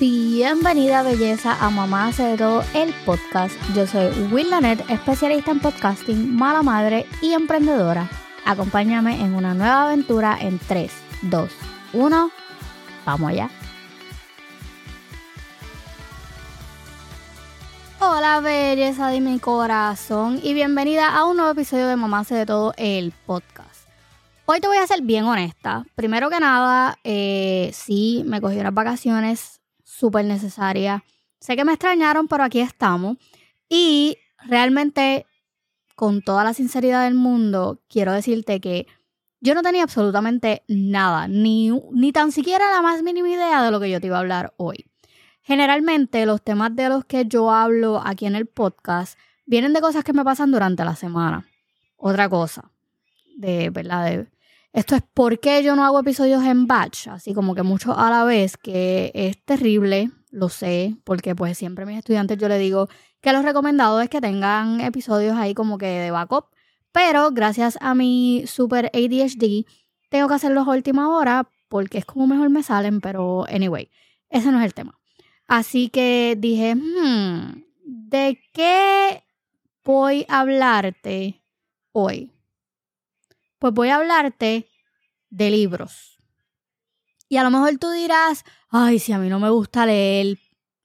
Bienvenida belleza a Mamá hace de todo el podcast. Yo soy Will Lanet, especialista en podcasting, mala madre y emprendedora. Acompáñame en una nueva aventura en 3, 2, 1. Vamos allá. Hola belleza de mi corazón y bienvenida a un nuevo episodio de Mamá hace de todo el podcast. Hoy te voy a ser bien honesta. Primero que nada, eh, sí, me cogí unas vacaciones súper necesarias. Sé que me extrañaron, pero aquí estamos. Y realmente, con toda la sinceridad del mundo, quiero decirte que yo no tenía absolutamente nada, ni, ni tan siquiera la más mínima idea de lo que yo te iba a hablar hoy. Generalmente los temas de los que yo hablo aquí en el podcast vienen de cosas que me pasan durante la semana. Otra cosa, de verdad, esto es por qué yo no hago episodios en batch, así como que mucho a la vez, que es terrible, lo sé, porque pues siempre a mis estudiantes yo les digo que lo recomendado es que tengan episodios ahí como que de backup, pero gracias a mi super ADHD tengo que hacerlos a última hora porque es como mejor me salen, pero anyway, ese no es el tema. Así que dije, hmm, ¿de qué voy a hablarte hoy? Pues voy a hablarte de libros. Y a lo mejor tú dirás, ay, si a mí no me gusta leer,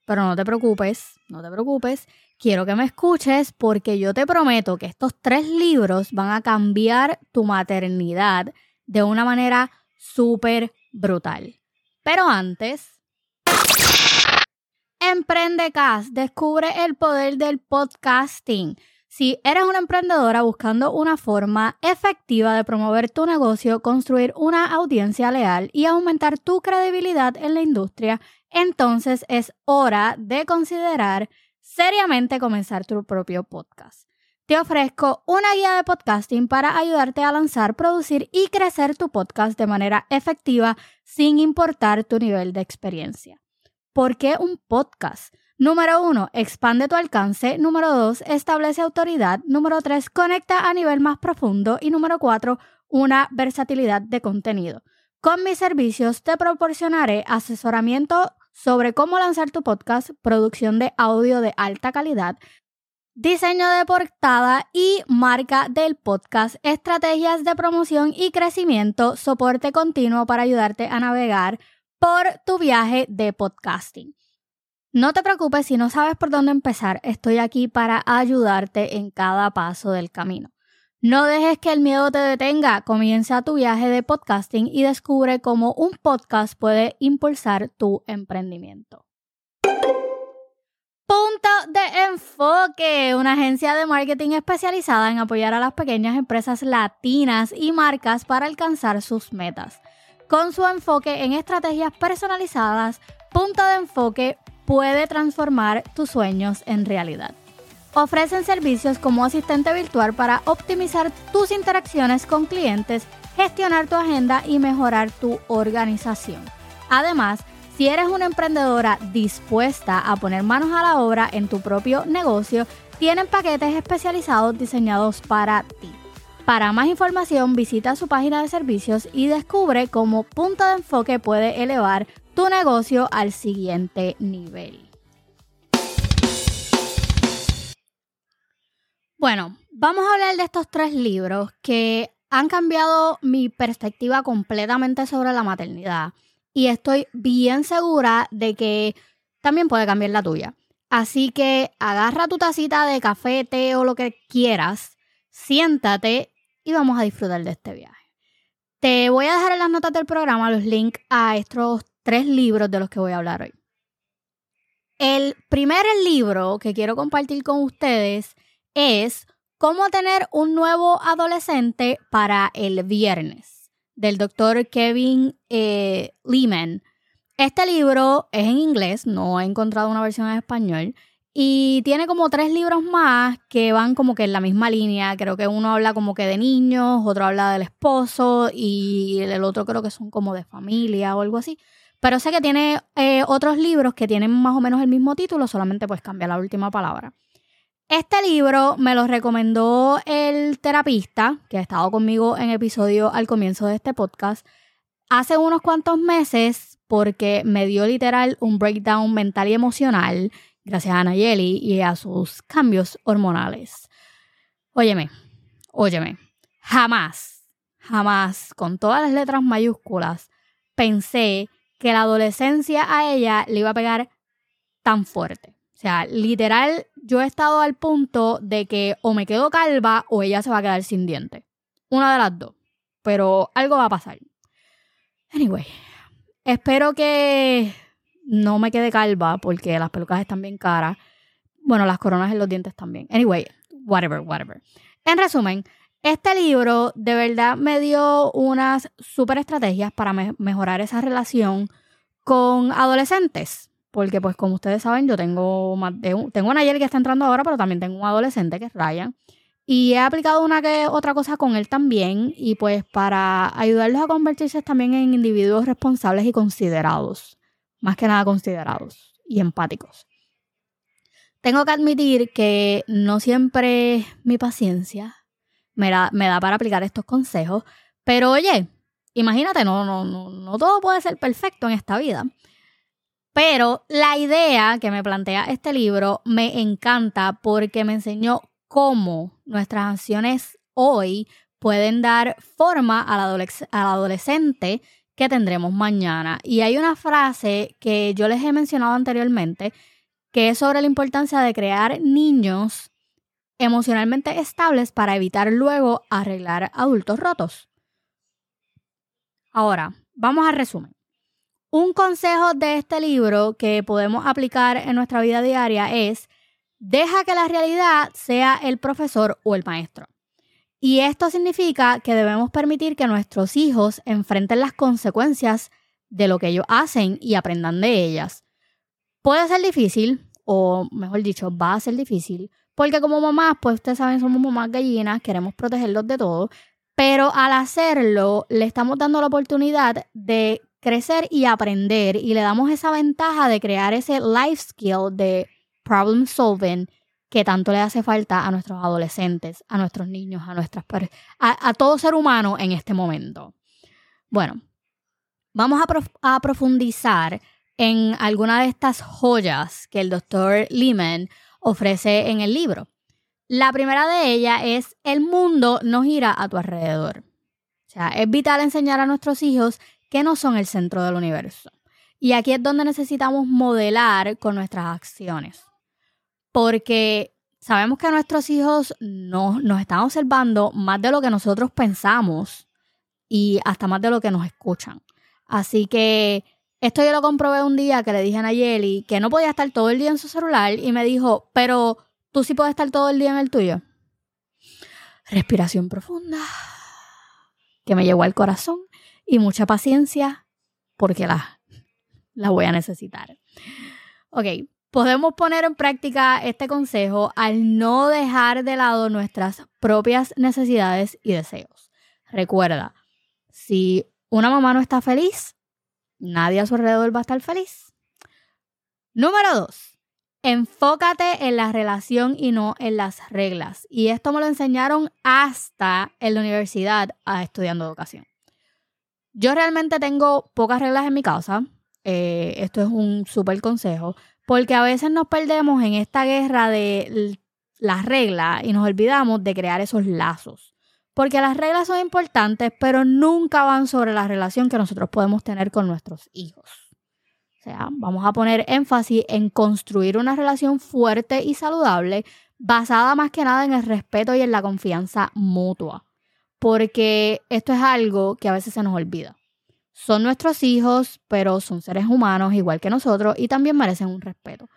pero no te preocupes, no te preocupes, quiero que me escuches porque yo te prometo que estos tres libros van a cambiar tu maternidad de una manera súper brutal. Pero antes, Emprende Cast, descubre el poder del podcasting. Si eres una emprendedora buscando una forma efectiva de promover tu negocio, construir una audiencia leal y aumentar tu credibilidad en la industria, entonces es hora de considerar seriamente comenzar tu propio podcast. Te ofrezco una guía de podcasting para ayudarte a lanzar, producir y crecer tu podcast de manera efectiva sin importar tu nivel de experiencia. ¿Por qué un podcast? Número uno, expande tu alcance. Número dos, establece autoridad. Número tres, conecta a nivel más profundo. Y número cuatro, una versatilidad de contenido. Con mis servicios te proporcionaré asesoramiento sobre cómo lanzar tu podcast, producción de audio de alta calidad, diseño de portada y marca del podcast, estrategias de promoción y crecimiento, soporte continuo para ayudarte a navegar por tu viaje de podcasting. No te preocupes si no sabes por dónde empezar, estoy aquí para ayudarte en cada paso del camino. No dejes que el miedo te detenga, comienza tu viaje de podcasting y descubre cómo un podcast puede impulsar tu emprendimiento. Punto de Enfoque, una agencia de marketing especializada en apoyar a las pequeñas empresas latinas y marcas para alcanzar sus metas. Con su enfoque en estrategias personalizadas, Punto de Enfoque puede transformar tus sueños en realidad. Ofrecen servicios como asistente virtual para optimizar tus interacciones con clientes, gestionar tu agenda y mejorar tu organización. Además, si eres una emprendedora dispuesta a poner manos a la obra en tu propio negocio, tienen paquetes especializados diseñados para ti. Para más información visita su página de servicios y descubre cómo Punto de Enfoque puede elevar tu negocio al siguiente nivel. Bueno, vamos a hablar de estos tres libros que han cambiado mi perspectiva completamente sobre la maternidad y estoy bien segura de que también puede cambiar la tuya. Así que agarra tu tacita de café, té o lo que quieras, siéntate y vamos a disfrutar de este viaje. Te voy a dejar en las notas del programa los links a estos tres libros de los que voy a hablar hoy. El primer libro que quiero compartir con ustedes es Cómo tener un nuevo adolescente para el viernes, del doctor Kevin eh, Lehman. Este libro es en inglés, no he encontrado una versión en español, y tiene como tres libros más que van como que en la misma línea. Creo que uno habla como que de niños, otro habla del esposo y el otro creo que son como de familia o algo así. Pero sé que tiene eh, otros libros que tienen más o menos el mismo título, solamente pues cambia la última palabra. Este libro me lo recomendó el terapista que ha estado conmigo en episodio al comienzo de este podcast hace unos cuantos meses porque me dio literal un breakdown mental y emocional gracias a Nayeli y a sus cambios hormonales. Óyeme, óyeme, jamás, jamás, con todas las letras mayúsculas, pensé que la adolescencia a ella le iba a pegar tan fuerte. O sea, literal, yo he estado al punto de que o me quedo calva o ella se va a quedar sin diente. Una de las dos. Pero algo va a pasar. Anyway, espero que no me quede calva porque las pelucas están bien caras. Bueno, las coronas en los dientes también. Anyway, whatever, whatever. En resumen, este libro de verdad me dio unas super estrategias para mejorar esa relación con adolescentes. Porque, pues, como ustedes saben, yo tengo más de un, tengo una ayer que está entrando ahora, pero también tengo un adolescente que es Ryan. Y he aplicado una que otra cosa con él también. Y pues para ayudarlos a convertirse también en individuos responsables y considerados. Más que nada considerados y empáticos. Tengo que admitir que no siempre mi paciencia me da, me da para aplicar estos consejos. Pero oye, imagínate, no, no, no, todo puede ser perfecto en esta vida. Pero la idea que me plantea este libro me encanta porque me enseñó cómo nuestras acciones hoy pueden dar forma al, al adolescente que tendremos mañana. Y hay una frase que yo les he mencionado anteriormente, que es sobre la importancia de crear niños emocionalmente estables para evitar luego arreglar adultos rotos. Ahora, vamos al resumen. Un consejo de este libro que podemos aplicar en nuestra vida diaria es, deja que la realidad sea el profesor o el maestro. Y esto significa que debemos permitir que nuestros hijos enfrenten las consecuencias de lo que ellos hacen y aprendan de ellas. Puede ser difícil, o mejor dicho, va a ser difícil, porque como mamás, pues ustedes saben, somos mamás gallinas, queremos protegerlos de todo, pero al hacerlo, le estamos dando la oportunidad de crecer y aprender y le damos esa ventaja de crear ese life skill de problem solving que tanto le hace falta a nuestros adolescentes, a nuestros niños, a nuestras a, a todo ser humano en este momento. Bueno, vamos a, profundizar en alguna de estas joyas que el doctor Lehman ofrece en el libro. La primera de ellas es el mundo no gira a tu alrededor. O sea, es vital enseñar a nuestros hijos que no son el centro del universo. Y aquí es donde necesitamos modelar con nuestras acciones. Porque sabemos que nuestros hijos no, nos están observando más de lo que nosotros pensamos y hasta más de lo que nos escuchan. Así que esto yo lo comprobé un día que le dije a Nayeli que no podía estar todo el día en su celular y me dijo, pero tú sí puedes estar todo el día en el tuyo. Respiración profunda que me llegó al corazón y mucha paciencia porque la, la voy a necesitar. Ok, podemos poner en práctica este consejo al no dejar de lado nuestras propias necesidades y deseos. Recuerda, si una mamá no está feliz, nadie a su alrededor va a estar feliz. Número dos, enfócate en la relación y no en las reglas. Y esto me lo enseñaron hasta en la universidad estudiando educación. Yo realmente tengo pocas reglas en mi casa. Eh, esto es un súper consejo. Porque a veces nos perdemos en esta guerra de las reglas y nos olvidamos de crear esos lazos. Porque las reglas son importantes, pero nunca van sobre la relación que nosotros podemos tener con nuestros hijos. O sea, vamos a poner énfasis en construir una relación fuerte y saludable basada más que nada en el respeto y en la confianza mutua porque esto es algo que a veces se nos olvida. Son nuestros hijos, pero son seres humanos igual que nosotros y también merecen un respeto.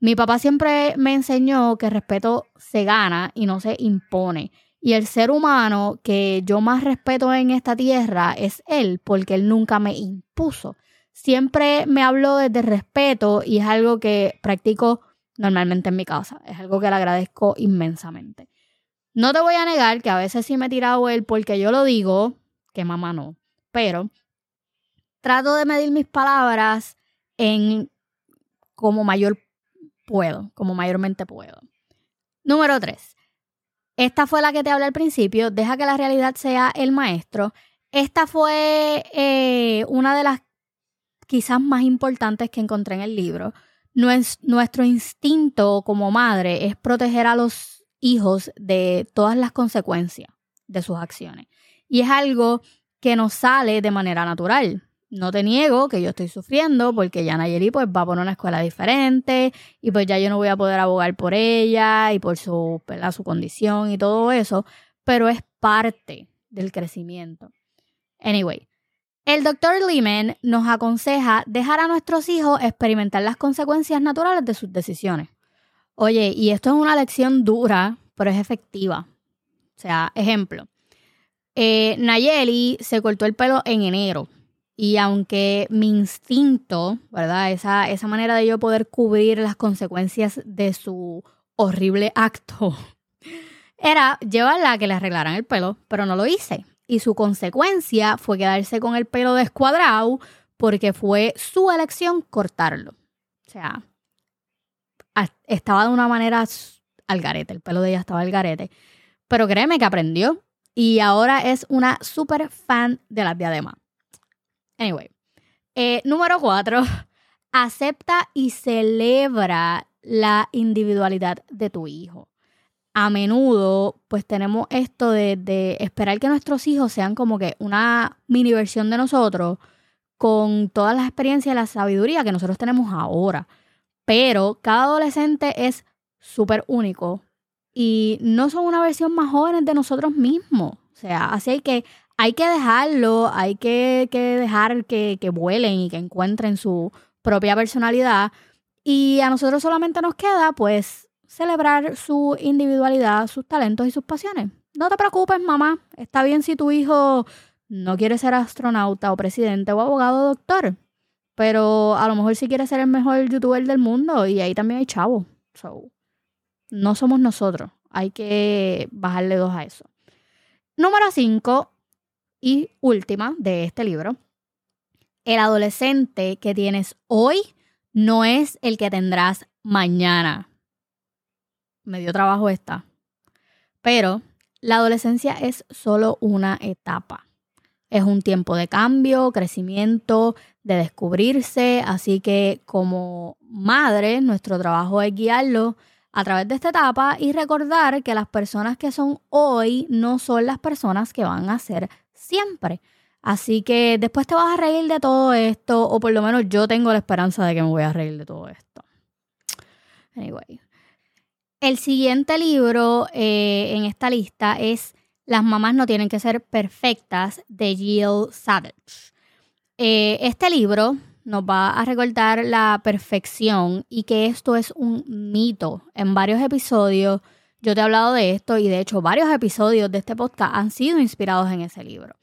Mi papá siempre me enseñó que el respeto se gana y no se impone. Y el ser humano que yo más respeto en esta tierra es él, porque él nunca me impuso. Siempre me habló desde respeto y es algo que practico normalmente en mi casa. Es algo que le agradezco inmensamente. No te voy a negar que a veces sí me he tirado él porque yo lo digo, que mamá no, pero trato de medir mis palabras en como mayor puedo, como mayormente puedo. Número tres. Esta fue la que te hablé al principio, deja que la realidad sea el maestro. Esta fue eh, una de las quizás más importantes que encontré en el libro. Nuestro instinto como madre es proteger a los hijos de todas las consecuencias de sus acciones. Y es algo que nos sale de manera natural. No te niego que yo estoy sufriendo porque ya Nayeli pues va por una escuela diferente y pues ya yo no voy a poder abogar por ella y por su, su condición y todo eso, pero es parte del crecimiento. Anyway, el doctor Lehman nos aconseja dejar a nuestros hijos experimentar las consecuencias naturales de sus decisiones. Oye, y esto es una lección dura, pero es efectiva. O sea, ejemplo, eh, Nayeli se cortó el pelo en enero. Y aunque mi instinto, ¿verdad? Esa, esa manera de yo poder cubrir las consecuencias de su horrible acto, era llevarla a que le arreglaran el pelo, pero no lo hice y su consecuencia fue quedarse con el pelo descuadrado porque fue su elección cortarlo. O sea, estaba de una manera al garete, el pelo de ella estaba al garete. Pero créeme que aprendió y ahora es una super fan de las diademas. Anyway, eh, número cuatro, acepta y celebra la individualidad de tu hijo a menudo pues tenemos esto de, esperar que nuestros hijos sean como que una mini versión de nosotros con todas las experiencias y la sabiduría que nosotros tenemos ahora. Pero cada adolescente es súper único y no son una versión más joven de nosotros mismos. O sea, así que, hay que dejarlo, hay que, que dejar que, que vuelen y que encuentren su propia personalidad. Y a nosotros solamente nos queda pues celebrar su individualidad, sus talentos y sus pasiones. No te preocupes, mamá. Está bien si tu hijo no quiere ser astronauta o presidente o abogado o doctor. Pero a lo mejor sí quiere ser el mejor youtuber del mundo y ahí también hay chavo. no somos nosotros. Hay que bajarle dos a eso. Número 5 y última de este libro. El adolescente que tienes hoy no es el que tendrás mañana me dio trabajo esta. Pero la adolescencia es solo una etapa. Es un tiempo de cambio, crecimiento, de descubrirse, así que como madre, nuestro trabajo es guiarlo a través de esta etapa y recordar que las personas que son hoy no son las personas que van a ser siempre. Así que después te vas a reír de todo esto, o por lo menos yo tengo la esperanza de que me voy a reír de todo esto. Anyway, el siguiente libro eh, en esta lista es Las mamás no tienen que ser perfectas de Jill Savage. Eh, este libro nos va a recordar la perfección y que esto es un mito. En varios episodios yo te he hablado de esto y de hecho varios episodios de este podcast han sido inspirados en ese libro.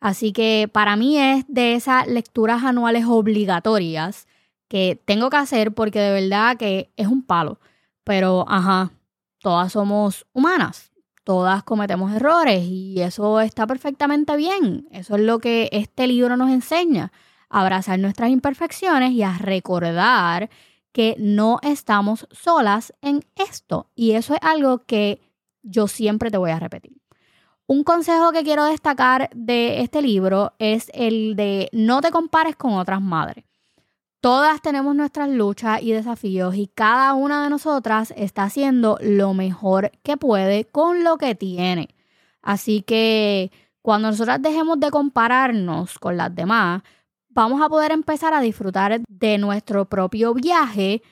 Así que para mí es de esas lecturas anuales obligatorias que tengo que hacer porque de verdad que es un palo. Pero, ajá, todas somos humanas, todas cometemos errores y eso está perfectamente bien. Eso es lo que este libro nos enseña, abrazar nuestras imperfecciones y a recordar que no estamos solas en esto. Y eso es algo que yo siempre te voy a repetir. Un consejo que quiero destacar de este libro es el de no te compares con otras madres. Todas tenemos nuestras luchas y desafíos y cada una de nosotras está haciendo lo mejor que puede con lo que tiene. Así que cuando nosotras dejemos de compararnos con las demás, vamos a poder empezar a disfrutar de nuestro propio viaje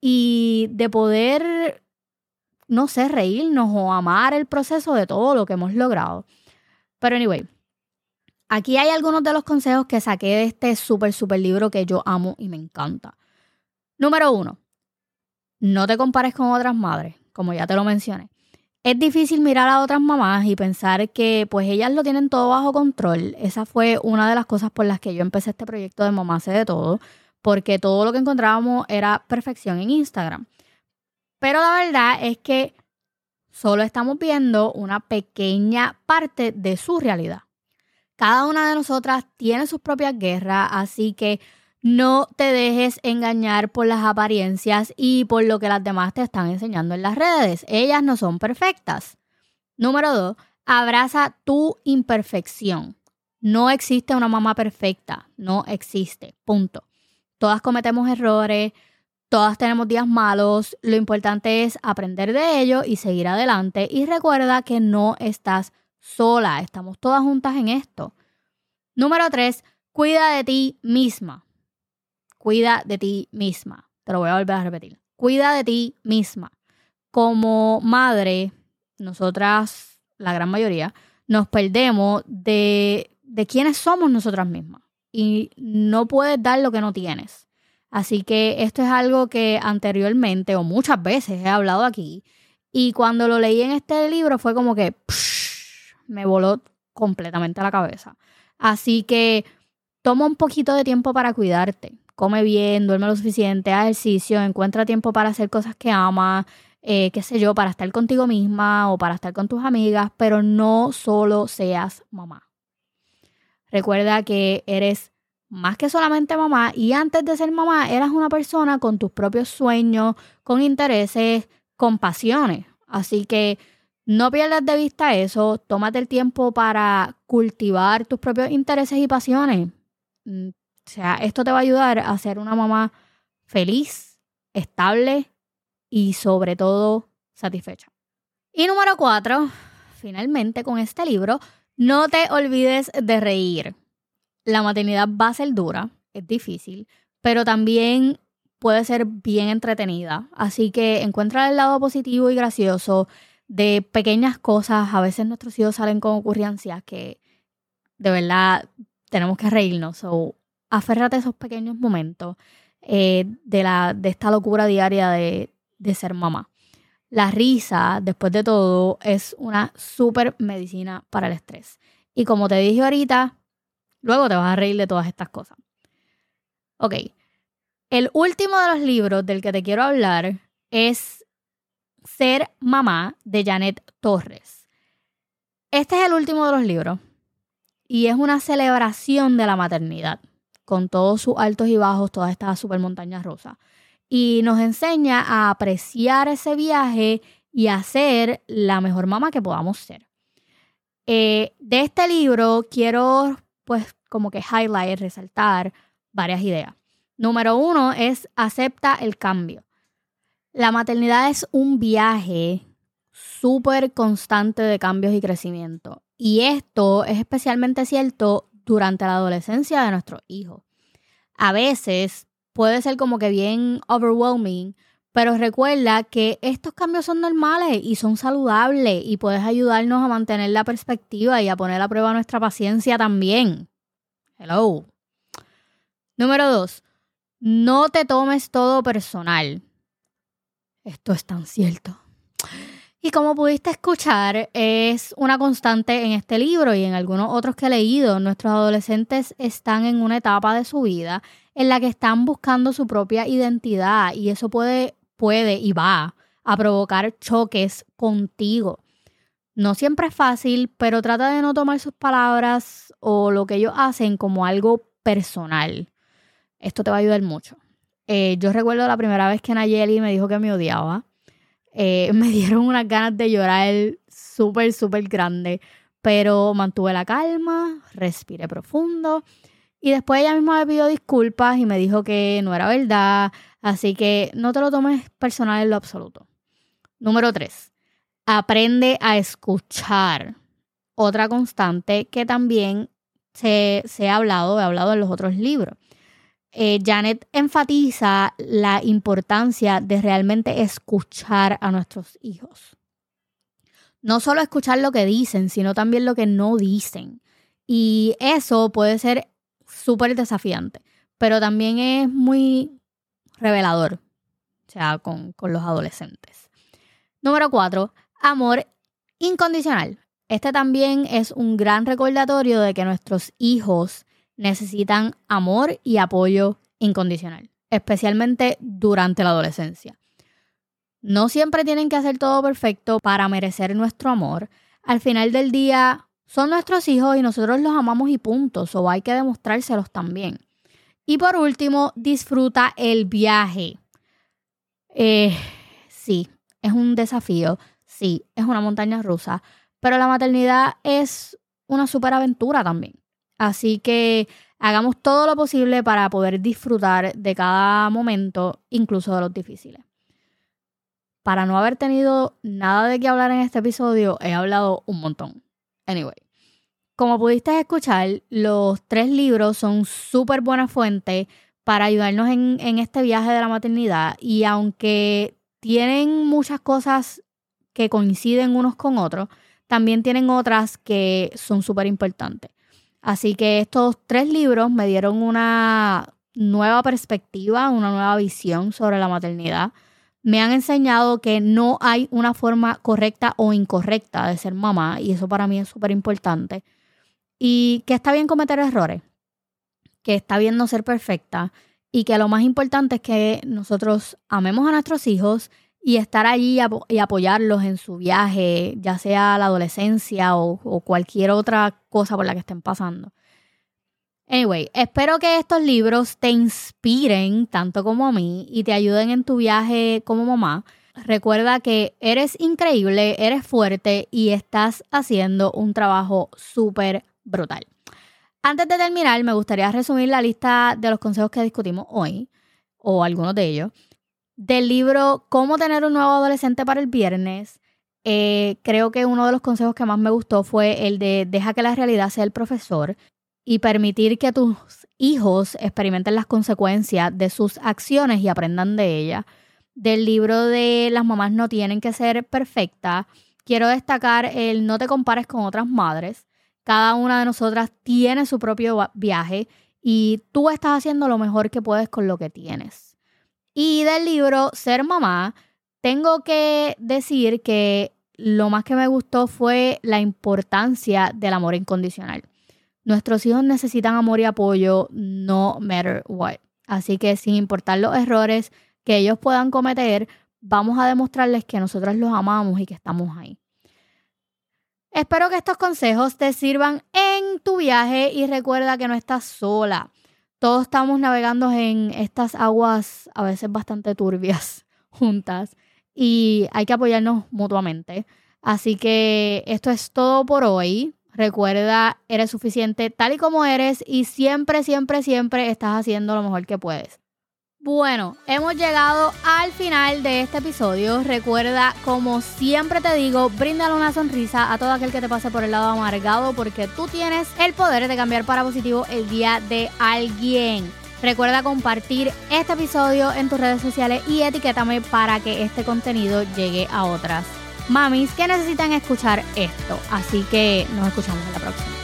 y de poder, no sé, reírnos o amar el proceso de todo lo que hemos logrado. Pero anyway, Aquí hay algunos de los consejos que saqué de este súper, súper libro que yo amo y me encanta. Número uno, no te compares con otras madres, como ya te lo mencioné. Es difícil mirar a otras mamás y pensar que pues ellas lo tienen todo bajo control. Esa fue una de las cosas por las que yo empecé este proyecto de Mamá hace de todo, porque todo lo que encontrábamos era perfección en Instagram. Pero la verdad es que solo estamos viendo una pequeña parte de su realidad. Cada una de nosotras tiene sus propias guerras, así que no te dejes engañar por las apariencias y por lo que las demás te están enseñando en las redes. Ellas no son perfectas. Número dos, abraza tu imperfección. No existe una mamá perfecta, no existe, punto. Todas cometemos errores, todas tenemos días malos, lo importante es aprender de ello y seguir adelante y recuerda que no estás sola, estamos todas juntas en esto. Número tres, cuida de ti misma. Cuida de ti misma. Te lo voy a volver a repetir. Cuida de ti misma. Como madre, nosotras, la gran mayoría, nos perdemos de, de quiénes somos nosotras mismas. Y no puedes dar lo que no tienes. Así que esto es algo que anteriormente o muchas veces he hablado aquí. Y cuando lo leí en este libro fue como que me voló completamente la cabeza. Así que toma un poquito de tiempo para cuidarte. Come bien, duerme lo suficiente, haz ejercicio, encuentra tiempo para hacer cosas que amas, eh, qué sé yo, para estar contigo misma o para estar con tus amigas, pero no solo seas mamá. Recuerda que eres más que solamente mamá y antes de ser mamá eras una persona con tus propios sueños, con intereses, con pasiones. Así que no pierdas de vista eso, tómate el tiempo para cultivar tus propios intereses y pasiones. Mm, o sea, esto te va a ayudar a ser una mamá feliz, estable y sobre todo satisfecha. Y número cuatro, finalmente con este libro, no te olvides de reír. La maternidad va a ser dura, es difícil, pero también puede ser bien entretenida. Así que encuentra el lado positivo y gracioso de pequeñas cosas. A veces nuestros hijos salen con ocurrencias que de verdad tenemos que reírnos. O aférrate a esos pequeños momentos eh, de, la, de esta locura diaria de, de ser mamá. La risa, después de todo, es una súper medicina para el estrés. Y como te dije ahorita, luego te vas a reír de todas estas cosas. Ok, el último de los libros del que te quiero hablar es Ser Mamá de Janet Torres. Este es el último de los libros y es una celebración de la maternidad, con todos sus altos y bajos, todas estas super montañas rosas y nos enseña a apreciar ese viaje y a ser la mejor mamá que podamos ser. Eh, de este libro quiero pues como que highlight, resaltar varias ideas. Número uno es acepta el cambio. La maternidad es un viaje súper constante de cambios y crecimiento. Y esto es especialmente cierto durante la adolescencia de nuestros hijos. A veces puede ser como que bien overwhelming, pero recuerda que estos cambios son normales y son saludables y puedes ayudarnos a mantener la perspectiva y a poner a prueba nuestra paciencia también. Hello. Número dos, no te tomes todo personal. Esto es tan cierto. Y como pudiste escuchar, es una constante en este libro y en algunos otros que he leído. Nuestros adolescentes están en una etapa de su vida en la que están buscando su propia identidad y eso puede, puede y va a provocar choques contigo. No siempre es fácil, pero trata de no tomar sus palabras o lo que ellos hacen como algo personal. Esto te va a ayudar mucho. Eh, yo recuerdo la primera vez que Nayeli me dijo que me odiaba. Eh, me dieron unas ganas de llorar súper, súper grande, pero mantuve la calma, respiré profundo y después ella misma me pidió disculpas y me dijo que no era verdad. Así que no te lo tomes personal en lo absoluto. Número tres, aprende a escuchar. Otra constante que también se, se ha hablado, he hablado en los otros libros. Eh, Janet enfatiza la importancia de realmente escuchar a nuestros hijos. No solo escuchar lo que dicen, sino también lo que no dicen. Y eso puede ser súper desafiante, pero también es muy revelador, o sea, con, con los adolescentes. Número cuatro, amor incondicional. Este también es un gran recordatorio de que nuestros hijos necesitan amor y apoyo incondicional, especialmente durante la adolescencia. No siempre tienen que hacer todo perfecto para merecer nuestro amor. Al final del día, son nuestros hijos y nosotros los amamos y punto, o hay que demostrárselos también. Y por último, disfruta el viaje. Eh, sí, es un desafío, sí, es una montaña rusa, pero la maternidad es una superaventura también. Así que hagamos todo lo posible para poder disfrutar de cada momento, incluso de los difíciles. Para no haber tenido nada de qué hablar en este episodio, he hablado un montón. Anyway, como pudiste escuchar, los tres libros son súper buena fuente para ayudarnos en, este viaje de la maternidad y aunque tienen muchas cosas que coinciden unos con otros, también tienen otras que son súper importantes. Así que estos tres libros me dieron una nueva perspectiva, una nueva visión sobre la maternidad. Me han enseñado que no hay una forma correcta o incorrecta de ser mamá y eso para mí es súper importante. Y que está bien cometer errores, que está bien no ser perfecta y que lo más importante es que nosotros amemos a nuestros hijos y estar allí y apoyarlos en su viaje, ya sea la adolescencia o, cualquier otra cosa por la que estén pasando. Anyway, espero que estos libros te inspiren tanto como a mí y te ayuden en tu viaje como mamá. Recuerda que eres increíble, eres fuerte y estás haciendo un trabajo súper brutal. Antes de terminar, me gustaría resumir la lista de los consejos que discutimos hoy, o algunos de ellos del libro Cómo tener un nuevo adolescente para el viernes, eh, creo que uno de los consejos que más me gustó fue el de deja que la realidad sea el profesor y permitir que tus hijos experimenten las consecuencias de sus acciones y aprendan de ellas. Del libro de Las mamás no tienen que ser perfectas, quiero destacar el no te compares con otras madres. Cada una de nosotras tiene su propio viaje y tú estás haciendo lo mejor que puedes con lo que tienes. Y del libro Ser Mamá, tengo que decir que lo más que me gustó fue la importancia del amor incondicional. Nuestros hijos necesitan amor y apoyo no matter what. Así que sin importar los errores que ellos puedan cometer, vamos a demostrarles que nosotros los amamos y que estamos ahí. Espero que estos consejos te sirvan en tu viaje y recuerda que no estás sola todos estamos navegando en estas aguas a veces bastante turbias juntas y hay que apoyarnos mutuamente. Así que esto es todo por hoy. Recuerda, eres suficiente tal y como eres y siempre, siempre, siempre estás haciendo lo mejor que puedes. Bueno, hemos llegado al final de este episodio. Recuerda, como siempre te digo, bríndale una sonrisa a todo aquel que te pase por el lado amargado porque tú tienes el poder de cambiar para positivo el día de alguien. Recuerda compartir este episodio en tus redes sociales y etiquétame para que este contenido llegue a otras mamis que necesitan escuchar esto. Así que nos escuchamos en la próxima.